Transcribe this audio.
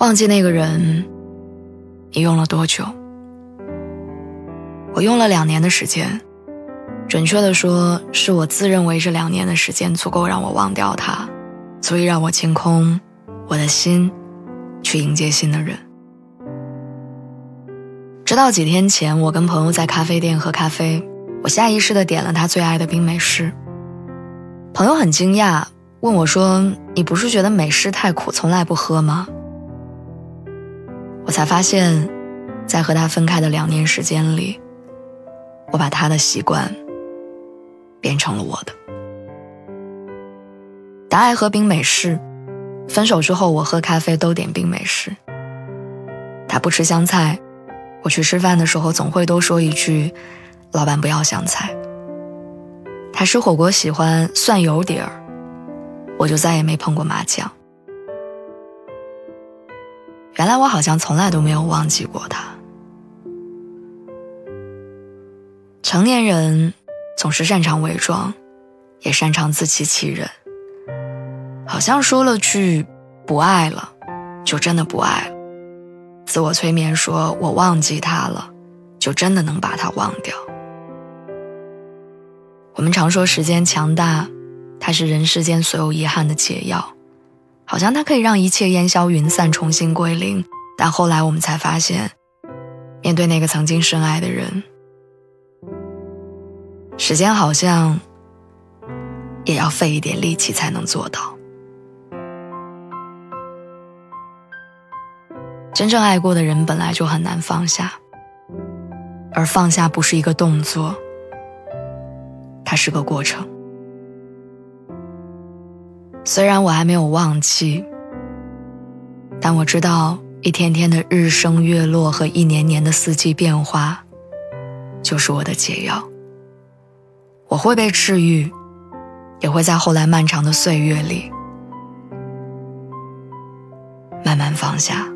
忘记那个人，你用了多久？我用了两年的时间，准确的说，是我自认为这两年的时间足够让我忘掉他，足以让我清空我的心，去迎接新的人。直到几天前，我跟朋友在咖啡店喝咖啡，我下意识的点了他最爱的冰美式。朋友很惊讶，问我说：“你不是觉得美式太苦，从来不喝吗？”我才发现，在和他分开的两年时间里，我把他的习惯变成了我的。他爱喝冰美式，分手之后我喝咖啡都点冰美式。他不吃香菜，我去吃饭的时候总会多说一句：“老板不要香菜。”他吃火锅喜欢蒜油底儿，我就再也没碰过麻酱。原来我好像从来都没有忘记过他。成年人总是擅长伪装，也擅长自欺欺人。好像说了句“不爱了”，就真的不爱了；自我催眠说“我忘记他了”，就真的能把他忘掉。我们常说时间强大，它是人世间所有遗憾的解药。好像它可以让一切烟消云散，重新归零。但后来我们才发现，面对那个曾经深爱的人，时间好像也要费一点力气才能做到。真正爱过的人本来就很难放下，而放下不是一个动作，它是个过程。虽然我还没有忘记，但我知道一天天的日升月落和一年年的四季变化，就是我的解药。我会被治愈，也会在后来漫长的岁月里慢慢放下。